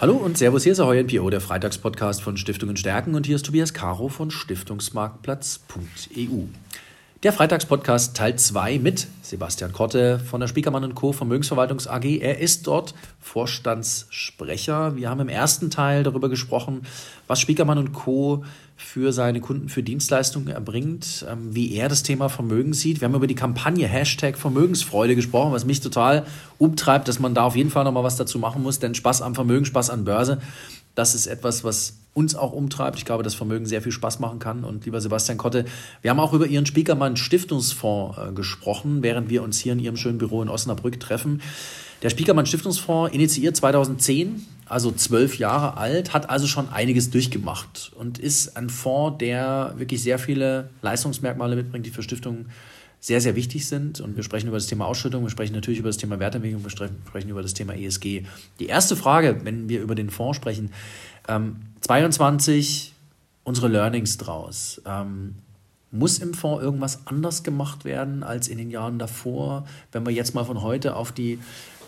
Hallo und Servus, hier ist Ahoy NPO, der Freitagspodcast von Stiftungen Stärken und hier ist Tobias Caro von Stiftungsmarktplatz.eu. Der Freitagspodcast Teil 2 mit Sebastian Kotte von der Spiekermann Co. Vermögensverwaltungs AG. Er ist dort Vorstandssprecher. Wir haben im ersten Teil darüber gesprochen, was Spiekermann Co. für seine Kunden für Dienstleistungen erbringt, ähm, wie er das Thema Vermögen sieht. Wir haben über die Kampagne Hashtag Vermögensfreude gesprochen, was mich total umtreibt, dass man da auf jeden Fall nochmal was dazu machen muss, denn Spaß am Vermögen, Spaß an Börse, das ist etwas, was uns auch umtreibt. Ich glaube, dass Vermögen sehr viel Spaß machen kann. Und lieber Sebastian Kotte, wir haben auch über Ihren Spiekermann Stiftungsfonds äh, gesprochen, während wir uns hier in Ihrem schönen Büro in Osnabrück treffen. Der Spiekermann Stiftungsfonds initiiert 2010, also zwölf Jahre alt, hat also schon einiges durchgemacht und ist ein Fonds, der wirklich sehr viele Leistungsmerkmale mitbringt, die für Stiftungen sehr, sehr wichtig sind. Und wir sprechen über das Thema Ausschüttung, wir sprechen natürlich über das Thema Wertentwicklung, wir sprechen über das Thema ESG. Die erste Frage, wenn wir über den Fonds sprechen, ähm, 22 unsere Learnings draus. Ähm, muss im Fonds irgendwas anders gemacht werden als in den Jahren davor, wenn wir jetzt mal von heute auf die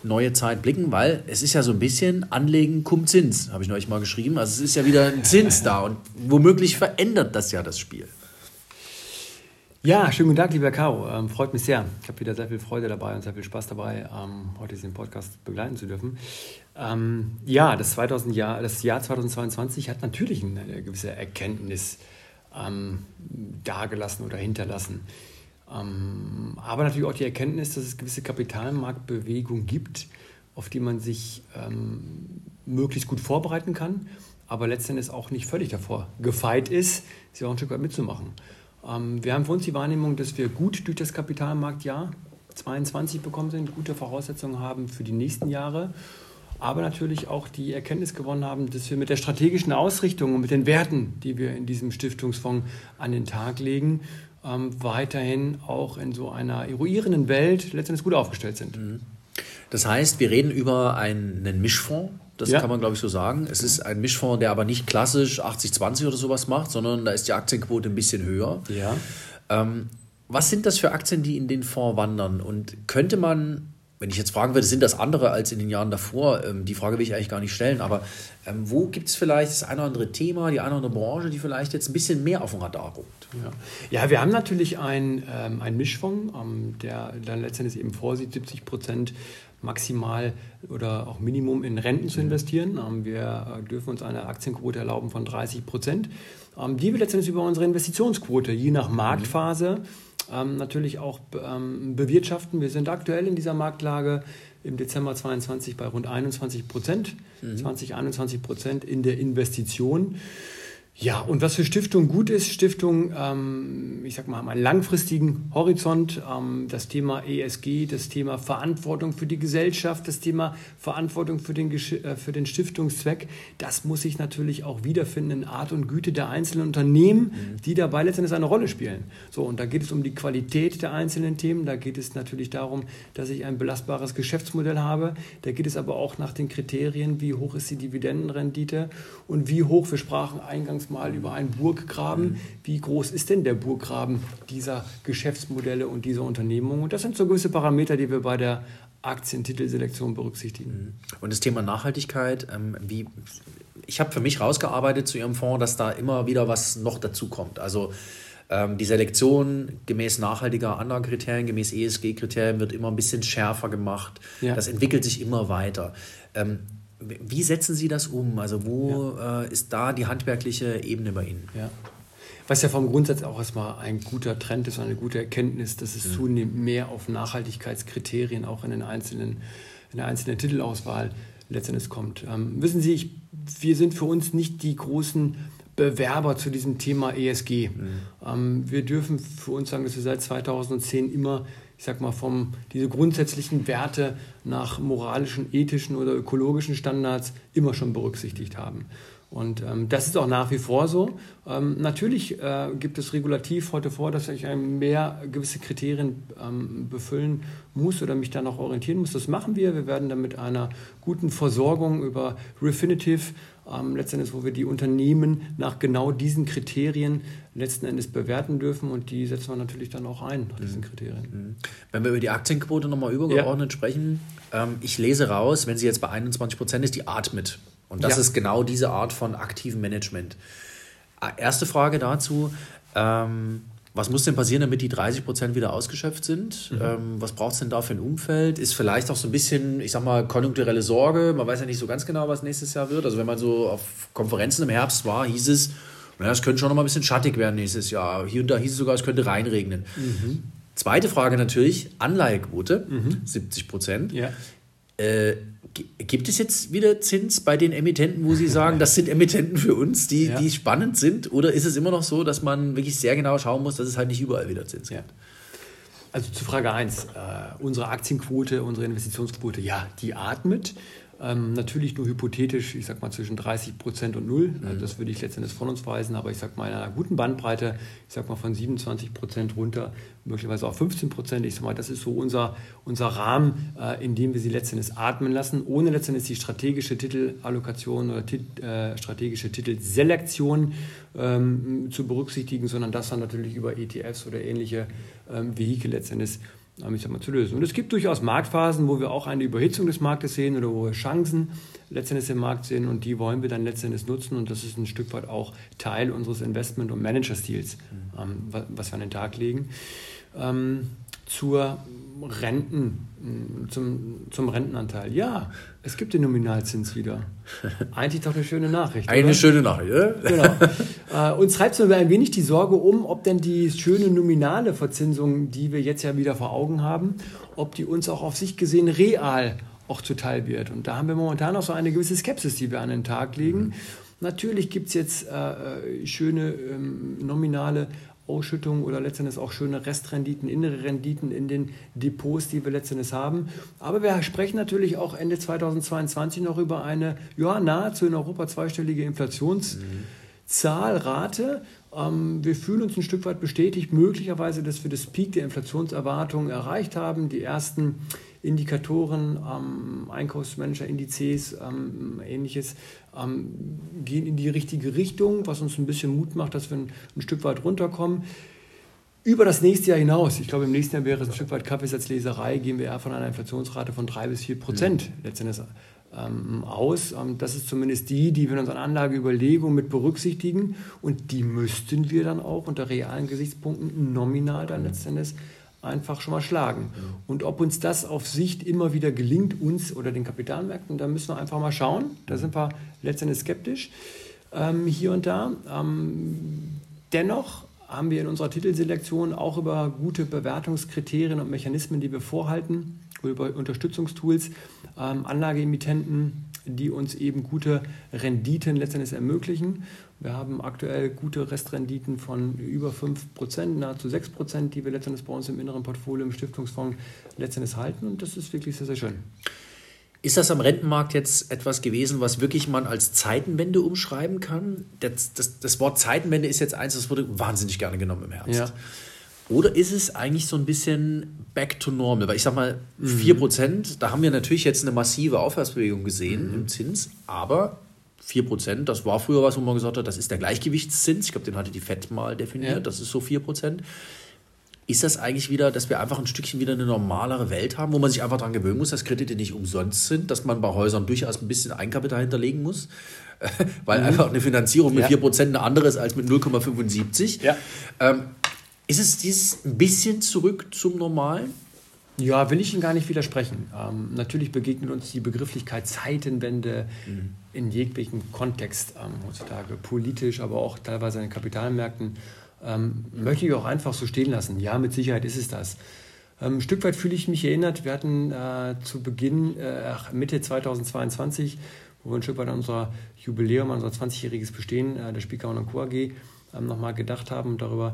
neue Zeit blicken, weil es ist ja so ein bisschen Anlegen cum Zins, habe ich neulich mal geschrieben. Also es ist ja wieder ein Zins da und womöglich verändert das ja das Spiel. Ja, schönen guten Tag, lieber Caro. Ähm, freut mich sehr. Ich habe wieder sehr viel Freude dabei und sehr viel Spaß dabei, ähm, heute diesen Podcast begleiten zu dürfen. Ähm, ja, das, 2000 Jahr, das Jahr 2022 hat natürlich eine gewisse Erkenntnis ähm, dargelassen oder hinterlassen. Ähm, aber natürlich auch die Erkenntnis, dass es gewisse Kapitalmarktbewegungen gibt, auf die man sich ähm, möglichst gut vorbereiten kann, aber letztendlich auch nicht völlig davor gefeit ist, sie auch ein Stück weit mitzumachen. Ähm, wir haben für uns die Wahrnehmung, dass wir gut durch das Kapitalmarktjahr 22 bekommen sind, gute Voraussetzungen haben für die nächsten Jahre, aber natürlich auch die Erkenntnis gewonnen haben, dass wir mit der strategischen Ausrichtung und mit den Werten, die wir in diesem Stiftungsfonds an den Tag legen, ähm, weiterhin auch in so einer eruierenden Welt letztendlich gut aufgestellt sind. Mhm. Das heißt, wir reden über einen Mischfonds, das ja. kann man, glaube ich, so sagen. Es ist ein Mischfonds, der aber nicht klassisch 80-20 oder sowas macht, sondern da ist die Aktienquote ein bisschen höher. Ja. Ähm, was sind das für Aktien, die in den Fonds wandern? Und könnte man, wenn ich jetzt fragen würde, sind das andere als in den Jahren davor? Ähm, die Frage will ich eigentlich gar nicht stellen, aber ähm, wo gibt es vielleicht das eine oder andere Thema, die eine oder andere Branche, die vielleicht jetzt ein bisschen mehr auf dem Radar ruckt? Ja, ja wir haben natürlich einen ähm, Mischfonds, ähm, der dann letztendlich eben vorsieht, 70 Prozent maximal oder auch Minimum in Renten zu investieren. Ähm, wir äh, dürfen uns eine Aktienquote erlauben von 30 Prozent, ähm, die wir letztendlich über unsere Investitionsquote je nach Marktphase ähm, natürlich auch bewirtschaften. Wir sind aktuell in dieser Marktlage im Dezember 22 bei rund 21 Prozent, mhm. 20, 21 Prozent in der Investition. Ja, und was für Stiftungen gut ist, Stiftungen, ähm, ich sag mal, haben einen langfristigen Horizont. Ähm, das Thema ESG, das Thema Verantwortung für die Gesellschaft, das Thema Verantwortung für den, äh, für den Stiftungszweck, das muss sich natürlich auch wiederfinden in Art und Güte der einzelnen Unternehmen, mhm. die dabei letztendlich eine Rolle spielen. So, und da geht es um die Qualität der einzelnen Themen, da geht es natürlich darum, dass ich ein belastbares Geschäftsmodell habe, da geht es aber auch nach den Kriterien, wie hoch ist die Dividendenrendite und wie hoch, wir sprachen eingangs uns mal über einen Burggraben. Wie groß ist denn der Burggraben dieser Geschäftsmodelle und dieser Unternehmungen? Und das sind so gewisse Parameter, die wir bei der Aktientitelselektion berücksichtigen. Und das Thema Nachhaltigkeit, ähm, wie, ich habe für mich rausgearbeitet zu Ihrem Fonds, dass da immer wieder was noch dazu kommt. Also ähm, die Selektion gemäß nachhaltiger Anlagekriterien, gemäß ESG-Kriterien wird immer ein bisschen schärfer gemacht. Ja. Das entwickelt sich immer weiter. Ähm, wie setzen Sie das um? Also wo ja. äh, ist da die handwerkliche Ebene bei Ihnen? Ja. Was ja vom Grundsatz auch erstmal ein guter Trend ist, eine gute Erkenntnis, dass es mhm. zunehmend mehr auf Nachhaltigkeitskriterien auch in, den einzelnen, in der einzelnen Titelauswahl letztendlich kommt. Ähm, wissen Sie, ich, wir sind für uns nicht die großen Bewerber zu diesem Thema ESG. Mhm. Ähm, wir dürfen für uns sagen, dass wir seit 2010 immer ich sag mal, vom, diese grundsätzlichen Werte nach moralischen, ethischen oder ökologischen Standards immer schon berücksichtigt haben. Und ähm, das ist auch nach wie vor so. Ähm, natürlich äh, gibt es regulativ heute vor, dass sich mehr gewisse Kriterien ähm, befüllen muss oder mich da noch orientieren muss. Das machen wir. Wir werden dann mit einer guten Versorgung über Refinitiv ähm, letztendlich, wo wir die Unternehmen nach genau diesen Kriterien letzten Endes bewerten dürfen und die setzen wir natürlich dann auch ein nach diesen mhm. Kriterien. Mhm. Wenn wir über die Aktienquote nochmal übergeordnet ja. sprechen, ähm, ich lese raus, wenn sie jetzt bei 21 Prozent ist, die atmet. Und das ja. ist genau diese Art von aktivem Management. Äh, erste Frage dazu. Ähm, was muss denn passieren, damit die 30 Prozent wieder ausgeschöpft sind? Mhm. Ähm, was braucht es denn da für ein Umfeld? Ist vielleicht auch so ein bisschen, ich sag mal, konjunkturelle Sorge. Man weiß ja nicht so ganz genau, was nächstes Jahr wird. Also wenn man so auf Konferenzen im Herbst war, hieß es, naja, es könnte schon noch mal ein bisschen schattig werden nächstes Jahr. Hier und da hieß es sogar, es könnte reinregnen. Mhm. Zweite Frage natürlich, Anleihequote, mhm. 70 Prozent. Ja. Äh, gibt es jetzt wieder Zins bei den Emittenten, wo Sie sagen, das sind Emittenten für uns, die, ja. die spannend sind? Oder ist es immer noch so, dass man wirklich sehr genau schauen muss, dass es halt nicht überall wieder Zins gibt? Ja. Also zu Frage 1, äh, unsere Aktienquote, unsere Investitionsquote, ja, die atmet. Ähm, natürlich nur hypothetisch, ich sag mal zwischen 30 Prozent und null. Also das würde ich letztendlich von uns weisen, aber ich sag mal in einer guten Bandbreite, ich sag mal von 27 Prozent runter, möglicherweise auf 15 Prozent. Ich sag mal, das ist so unser, unser Rahmen, äh, in dem wir sie letztendlich atmen lassen, ohne letztendlich die strategische Titelallokation oder tit, äh, strategische Titelselektion ähm, zu berücksichtigen, sondern das dann natürlich über ETFs oder ähnliche ähm, Vehikel letztendlich ich sag mal, zu lösen. Und es gibt durchaus Marktphasen, wo wir auch eine Überhitzung des Marktes sehen oder wo wir Chancen letztendlich im Markt sehen und die wollen wir dann letztendlich nutzen und das ist ein Stück weit auch Teil unseres Investment- und Managerstils, mhm. ähm, was wir an den Tag legen. Zur Renten, zum, zum Rentenanteil. Ja, es gibt den Nominalzins wieder. Eigentlich doch eine schöne Nachricht. Eine oder? schöne Nachricht, ja? Genau. Äh, uns treibt nur ein wenig die Sorge um, ob denn die schöne nominale Verzinsung, die wir jetzt ja wieder vor Augen haben, ob die uns auch auf sich gesehen real auch zuteil wird. Und da haben wir momentan auch so eine gewisse Skepsis, die wir an den Tag legen. Mhm. Natürlich gibt es jetzt äh, äh, schöne ähm, nominale Ausschüttungen oder letztendlich auch schöne Restrenditen, innere Renditen in den Depots, die wir letztendlich haben. Aber wir sprechen natürlich auch Ende 2022 noch über eine ja, nahezu in Europa zweistellige Inflationszahlrate. Ähm, wir fühlen uns ein Stück weit bestätigt, möglicherweise, dass wir das Peak der Inflationserwartungen erreicht haben. Die ersten Indikatoren, ähm, Einkaufsmanager-Indizes, ähm, ähnliches, ähm, gehen in die richtige Richtung, was uns ein bisschen Mut macht, dass wir ein, ein, Stück weit runterkommen. Über das nächste Jahr hinaus, ich glaube, im nächsten Jahr wäre es ein Stück weit Kaffeesatzleserei, gehen wir eher von einer Inflationsrate von 3 bis 4 Prozent mhm. letztendlich ähm, aus. Ähm, das ist zumindest die, die wir in unseren Anlageüberlegungen mit berücksichtigen und die müssten wir dann auch unter realen Gesichtspunkten nominal dann letztendlich einfach schon mal schlagen. Und ob uns das auf Sicht immer wieder gelingt, uns oder den Kapitalmärkten, da müssen wir einfach mal schauen. Da sind wir letztendlich skeptisch ähm, hier und da. Ähm, dennoch haben wir in unserer Titelselektion auch über gute Bewertungskriterien und Mechanismen, die wir vorhalten, über Unterstützungstools, ähm, Anlageemittenten, die uns eben gute Renditen letztendlich ermöglichen. Wir haben aktuell gute Restrenditen von über 5%, nahezu 6%, die wir letztendlich bei uns im inneren Portfolio im Stiftungsfonds letztendlich halten. Und das ist wirklich sehr, sehr schön. Ist das am Rentenmarkt jetzt etwas gewesen, was wirklich man als Zeitenwende umschreiben kann? Das, das, das Wort Zeitenwende ist jetzt eins, das wurde wahnsinnig gerne genommen im Herbst. Ja. Oder ist es eigentlich so ein bisschen back to normal? Weil ich sag mal, 4%, mhm. da haben wir natürlich jetzt eine massive Aufwärtsbewegung gesehen mhm. im Zins, aber 4%, das war früher was, wo man gesagt hat, das ist der Gleichgewichtszins. Ich glaube, den hatte die FED mal definiert, ja. das ist so 4%. Ist das eigentlich wieder, dass wir einfach ein Stückchen wieder eine normalere Welt haben, wo man sich einfach daran gewöhnen muss, dass Kredite nicht umsonst sind, dass man bei Häusern durchaus ein bisschen Eigenkapital hinterlegen muss? Weil mhm. einfach eine Finanzierung mit ja. 4% eine andere ist als mit 0,75. Ja. Ähm, ist es dieses ein bisschen zurück zum Normalen? Ja, will ich Ihnen gar nicht widersprechen. Ähm, natürlich begegnet uns die Begrifflichkeit Zeitenwende mhm. in jeglichem Kontext ähm, heutzutage, politisch, aber auch teilweise an den Kapitalmärkten. Ähm, möchte ich auch einfach so stehen lassen. Ja, mit Sicherheit ist es das. Ähm, ein Stück weit fühle ich mich erinnert. Wir hatten äh, zu Beginn, äh, Mitte 2022, wo wir ein Stück weit an unser Jubiläum, an unser 20-jähriges Bestehen äh, der Spielkammer und Co. AG ähm, nochmal gedacht haben und darüber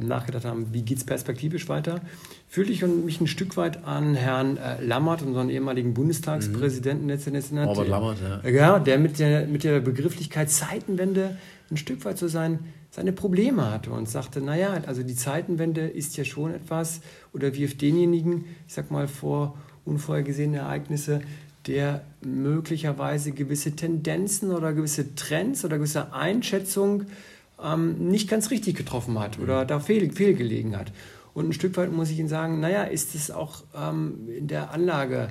nachgedacht haben, wie geht es perspektivisch weiter, fühlte ich mich ein Stück weit an Herrn äh, Lammert, unseren ehemaligen Bundestagspräsidenten, mhm. letztendlich Robert Lammert, ja. ja. der mit der, mit der Begrifflichkeit Zeitenwende ein Stück weit so sein, seine Probleme hatte und sagte, naja, also die Zeitenwende ist ja schon etwas oder wirft denjenigen, ich sag mal, vor unvorhergesehene Ereignisse, der möglicherweise gewisse Tendenzen oder gewisse Trends oder gewisse Einschätzungen ähm, nicht ganz richtig getroffen hat oder da fehl, fehlgelegen hat. Und ein Stück weit muss ich Ihnen sagen, naja, ist es auch ähm, in der Anlage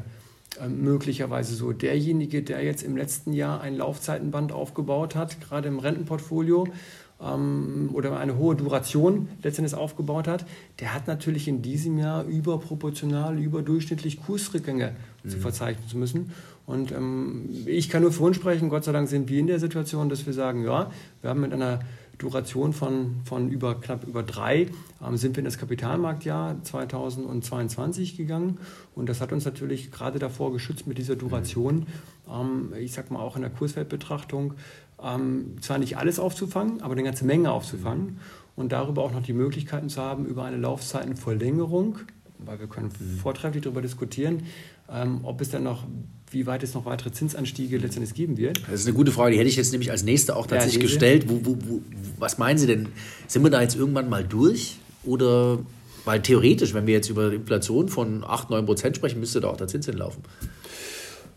äh, möglicherweise so. Derjenige, der jetzt im letzten Jahr ein Laufzeitenband aufgebaut hat, gerade im Rentenportfolio, ähm, oder eine hohe Duration letztendlich aufgebaut hat, der hat natürlich in diesem Jahr überproportional, überdurchschnittlich Kursrückgänge mhm. zu verzeichnen zu müssen. Und ähm, ich kann nur für uns sprechen, Gott sei Dank sind wir in der Situation, dass wir sagen, ja, wir haben mit einer Duration von, von über, knapp über drei ähm, sind wir in das Kapitalmarktjahr 2022 gegangen. Und das hat uns natürlich gerade davor geschützt mit dieser Duration, ähm, ich sag mal auch in der Kurswertbetrachtung, ähm, zwar nicht alles aufzufangen, aber eine ganze Menge aufzufangen und darüber auch noch die Möglichkeiten zu haben, über eine Laufzeitenverlängerung, weil wir können mhm. vortrefflich darüber diskutieren, ähm, ob es dann noch wie weit es noch weitere Zinsanstiege letztendlich geben wird. Das ist eine gute Frage, die hätte ich jetzt nämlich als nächste auch tatsächlich ja, gestellt. Wo, wo, wo, was meinen Sie denn? Sind wir da jetzt irgendwann mal durch? Oder, weil theoretisch, wenn wir jetzt über Inflation von 8, 9 Prozent sprechen, müsste da auch der Zins hinlaufen.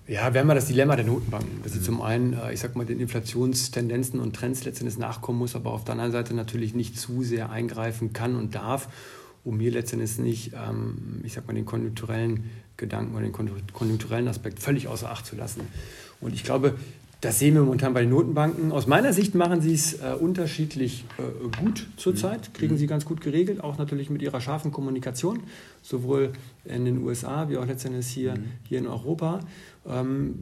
Ja, wir haben ja das Dilemma der Notenbanken, dass sie mhm. zum einen, äh, ich sag mal, den Inflationstendenzen und Trends letztendlich nachkommen muss, aber auf der anderen Seite natürlich nicht zu sehr eingreifen kann und darf, um hier letztendlich nicht, ähm, ich sag mal, den konjunkturellen Gedanken oder den konjunkturellen Aspekt völlig außer Acht zu lassen. Und ich glaube, das sehen wir momentan bei den Notenbanken. Aus meiner Sicht machen sie es äh, unterschiedlich äh, gut zurzeit, mhm. kriegen sie ganz gut geregelt, auch natürlich mit ihrer scharfen Kommunikation, sowohl in den USA wie auch letztendlich hier, mhm. hier in Europa. Ähm,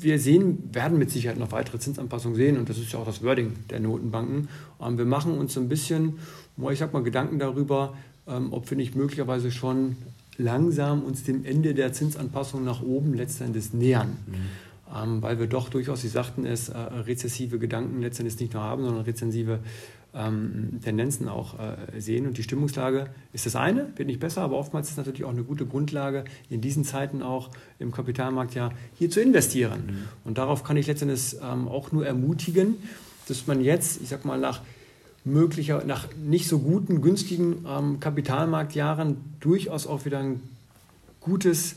wir sehen, werden mit Sicherheit noch weitere Zinsanpassungen sehen und das ist ja auch das Wording der Notenbanken. Ähm, wir machen uns so ein bisschen, ich sag mal, Gedanken darüber, ähm, ob wir nicht möglicherweise schon langsam uns dem Ende der Zinsanpassung nach oben letztendlich nähern. Mhm ähm, weil wir doch durchaus, Sie sagten es, äh, rezessive Gedanken letztendlich nicht nur haben, sondern rezensive ähm, Tendenzen auch äh, sehen. Und die Stimmungslage ist das eine, wird nicht besser, aber oftmals ist es natürlich auch eine gute Grundlage, in diesen Zeiten auch im Kapitalmarkt ja hier zu investieren. Mhm. Und darauf kann ich letztendlich ähm, auch nur ermutigen, dass man jetzt, ich sag mal, nach möglicher, nach nicht so guten, günstigen ähm, Kapitalmarktjahren durchaus auch wieder ein gutes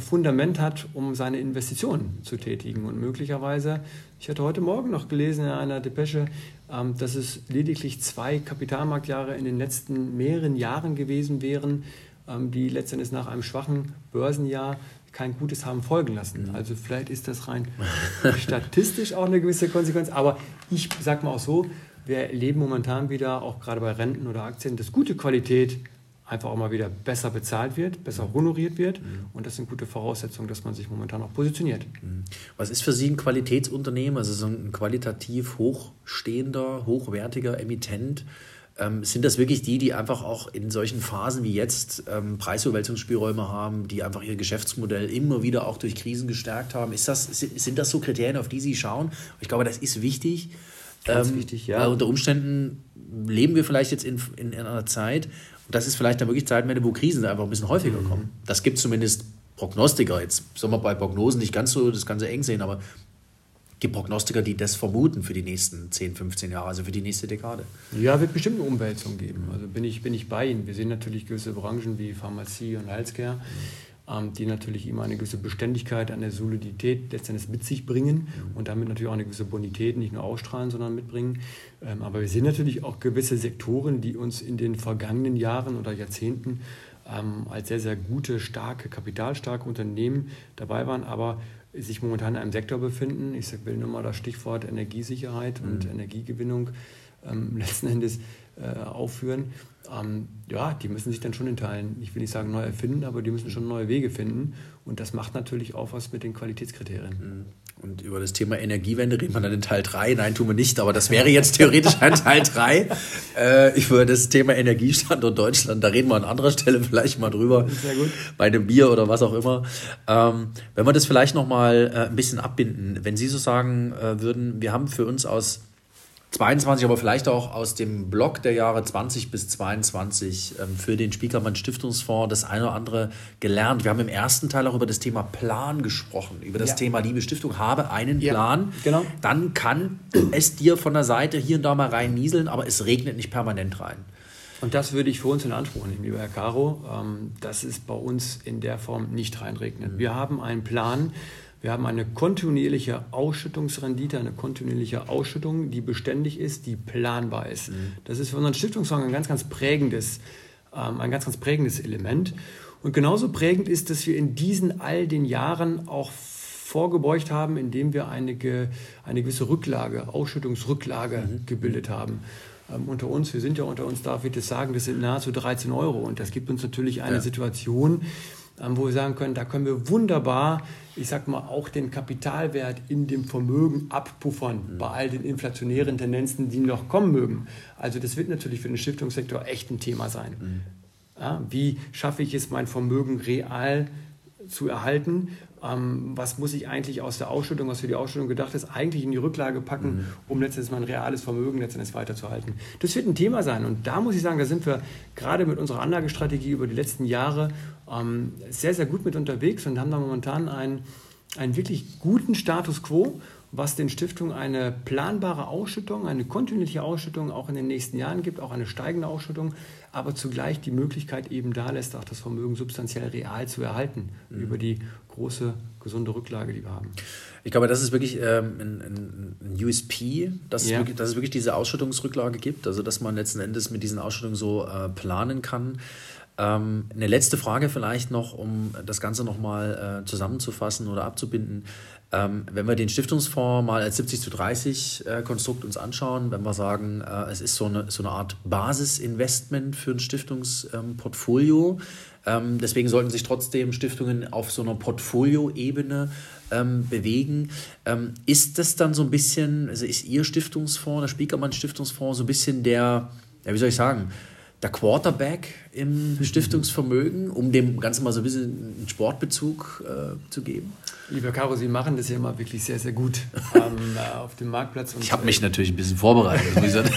Fundament hat, um seine Investitionen zu tätigen. Und möglicherweise, ich hatte heute Morgen noch gelesen in einer Depesche, ähm, dass es lediglich zwei Kapitalmarktjahre in den letzten mehreren Jahren gewesen wären, ähm, die letztendlich nach einem schwachen Börsenjahr kein Gutes haben folgen lassen. Mhm. Also vielleicht ist das rein statistisch auch eine gewisse Konsequenz, aber ich sage mal auch so, wir erleben momentan wieder, auch gerade bei Renten oder Aktien, dass gute Qualität einfach auch mal wieder besser bezahlt wird, besser honoriert wird. Mhm. Und das sind gute Voraussetzungen, dass man sich momentan auch positioniert. Mhm. Was ist für Sie ein Qualitätsunternehmen, also so ein qualitativ hochstehender, hochwertiger Emittent? Ähm, sind das wirklich die, die einfach auch in solchen Phasen wie jetzt ähm, Preisüberwälzungsspielräume haben, die einfach ihr Geschäftsmodell immer wieder auch durch Krisen gestärkt haben? Ist das, sind das so Kriterien, auf die Sie schauen? Ich glaube, das ist wichtig. Ganz ähm, wichtig, ja. Weil unter Umständen leben wir vielleicht jetzt in, in, in einer Zeit, das ist vielleicht dann wirklich Zeitwende, wo Krisen einfach ein bisschen häufiger mhm. kommen. Das gibt zumindest Prognostiker. Jetzt soll man bei Prognosen nicht ganz so das Ganze eng sehen, aber gibt Prognostiker, die das vermuten für die nächsten 10, 15 Jahre, also für die nächste Dekade. Ja, wird bestimmt eine Umwälzung geben. Also bin ich, bin ich bei Ihnen. Wir sehen natürlich gewisse Branchen wie Pharmazie und Healthcare. Mhm die natürlich immer eine gewisse Beständigkeit, eine Solidität letztendlich mit sich bringen und damit natürlich auch eine gewisse Bonität nicht nur ausstrahlen, sondern mitbringen. Ähm, aber wir sehen natürlich auch gewisse Sektoren, die uns in den vergangenen Jahren oder Jahrzehnten ähm, als sehr, sehr gute, starke, kapitalstarke Unternehmen dabei waren, aber sich momentan in einem Sektor befinden. Ich will nur mal das Stichwort Energiesicherheit und mhm. Energiegewinnung letzten Endes äh, aufführen ähm, ja, die müssen sich dann schon in Teilen, ich will nicht sagen neu erfinden, aber die müssen schon neue Wege finden. Und das macht natürlich auch was mit den Qualitätskriterien. Mhm. Und über das Thema Energiewende reden wir dann in Teil 3. Nein, tun wir nicht, aber das wäre jetzt theoretisch ein Teil 3. Äh, über das Thema Energiestandort Deutschland, da reden wir an anderer Stelle vielleicht mal drüber. Sehr gut. Bei einem Bier oder was auch immer. Ähm, wenn wir das vielleicht nochmal äh, ein bisschen abbinden, wenn Sie so sagen äh, würden, wir haben für uns aus 22, aber vielleicht auch aus dem Block der Jahre 20 bis 22 ähm, für den Spiekermann Stiftungsfonds das eine oder andere gelernt. Wir haben im ersten Teil auch über das Thema Plan gesprochen, über das ja. Thema Liebe Stiftung, habe einen Plan. Ja, genau. Dann kann es dir von der Seite hier und da mal rein nieseln, aber es regnet nicht permanent rein. Und das würde ich für uns in Anspruch nehmen, lieber Herr Caro, ähm, dass es bei uns in der Form nicht reinregnet. Mhm. Wir haben einen Plan, wir haben eine kontinuierliche Ausschüttungsrendite, eine kontinuierliche Ausschüttung, die beständig ist, die planbar ist. Mhm. Das ist für unseren Stiftungsfonds ein ganz, ganz prägendes, ähm, ein ganz, ganz prägendes Element. Und genauso prägend ist, dass wir in diesen all den Jahren auch vorgebeugt haben, indem wir eine, eine gewisse Rücklage, Ausschüttungsrücklage mhm. gebildet haben. Ähm, unter uns, wir sind ja unter uns, darf ich das sagen, das sind nahezu 13 Euro. Und das gibt uns natürlich eine ja. Situation, wo wir sagen können, da können wir wunderbar, ich sag mal, auch den Kapitalwert in dem Vermögen abpuffern mhm. bei all den inflationären Tendenzen, die noch kommen mögen. Also das wird natürlich für den Stiftungssektor echt ein Thema sein. Mhm. Ja, wie schaffe ich es, mein Vermögen real zu erhalten ähm, was muss ich eigentlich aus der Ausschüttung, was für die Ausschüttung gedacht ist, eigentlich in die Rücklage packen, mhm. um letztendlich mein reales Vermögen letztendlich weiterzuhalten. Das wird ein Thema sein und da muss ich sagen, da sind wir gerade mit unserer Anlagestrategie über die letzten Jahre ähm, sehr, sehr gut mit unterwegs und haben da momentan einen, einen wirklich guten Status quo was den Stiftungen eine planbare Ausschüttung, eine kontinuierliche Ausschüttung auch in den nächsten Jahren gibt, auch eine steigende Ausschüttung, aber zugleich die Möglichkeit eben da lässt, auch das Vermögen substanziell real zu erhalten mhm. über die große, gesunde Rücklage, die wir haben. Ich glaube, das ist wirklich ähm, ein, ein, USP, dass, ja. es wirklich, dass es wirklich diese Ausschüttungsrücklage gibt, also dass man letzten Endes mit diesen Ausschüttungen so äh, planen kann. Ähm, eine letzte Frage vielleicht noch, um das Ganze nochmal äh, zusammenzufassen oder abzubinden. Ähm, wenn wir den Stiftungsfonds mal als 70 zu 30 äh, Konstrukt uns anschauen, wenn wir sagen, äh, es ist so eine, so eine Art Basisinvestment für ein Stiftungsportfolio, ähm, deswegen sollten sich trotzdem Stiftungen auf so einer Portfolioebene ähm, bewegen. Ähm, ist das dann so ein bisschen, also ist Ihr Stiftungsfonds, der Spiekermann Stiftungsfonds, so ein bisschen der, ja, wie soll ich sagen, der Quarterback im Stiftungsvermögen, um dem Ganzen mal so ein bisschen einen Sportbezug äh, zu geben? Lieber Caro, Sie machen das ja immer wirklich sehr, sehr gut ähm, auf dem Marktplatz. ich habe mich natürlich ein bisschen vorbereitet.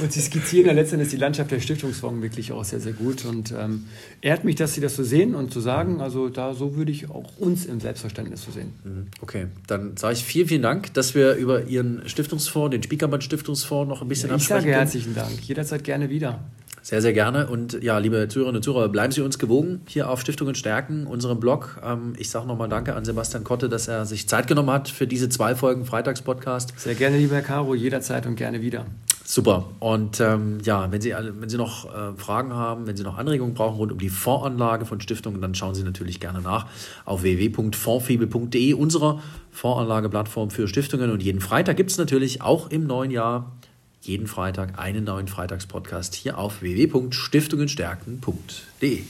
Und Sie skizzieren ja letztendlich die Landschaft der Stiftungsfonds wirklich auch sehr, sehr gut. Und ähm, ehrt mich, dass Sie das so sehen und zu so sagen. Also da so würde ich auch uns im Selbstverständnis so sehen. Mhm. Okay, dann sage ich vielen, vielen Dank, dass wir über Ihren Stiftungsfonds, den Spiekermann Stiftungsfonds, noch ein bisschen ja, ich sage herzlichen Dank. Jederzeit gerne wieder. Sehr, sehr gerne. Und ja, liebe Zuhörerinnen und Zuhörer, bleiben Sie uns gewogen hier auf Stiftungen stärken, unserem Blog. Ähm, ich sage nochmal Danke an Sebastian Kotte, dass er sich Zeit genommen hat für diese zwei Folgen Freitagspodcast. Sehr gerne, lieber Herr Caro, jederzeit und gerne wieder. Super. Und ähm, ja, wenn Sie, wenn Sie noch äh, Fragen haben, wenn Sie noch Anregungen brauchen rund um die Fondsanlage von Stiftungen, dann schauen Sie natürlich gerne nach auf www.fondfibel.de, unserer Fondsanlageplattform für Stiftungen. Und jeden Freitag gibt es natürlich auch im neuen Jahr jeden Freitag einen neuen Freitagspodcast hier auf www.stiftungenstärken.de.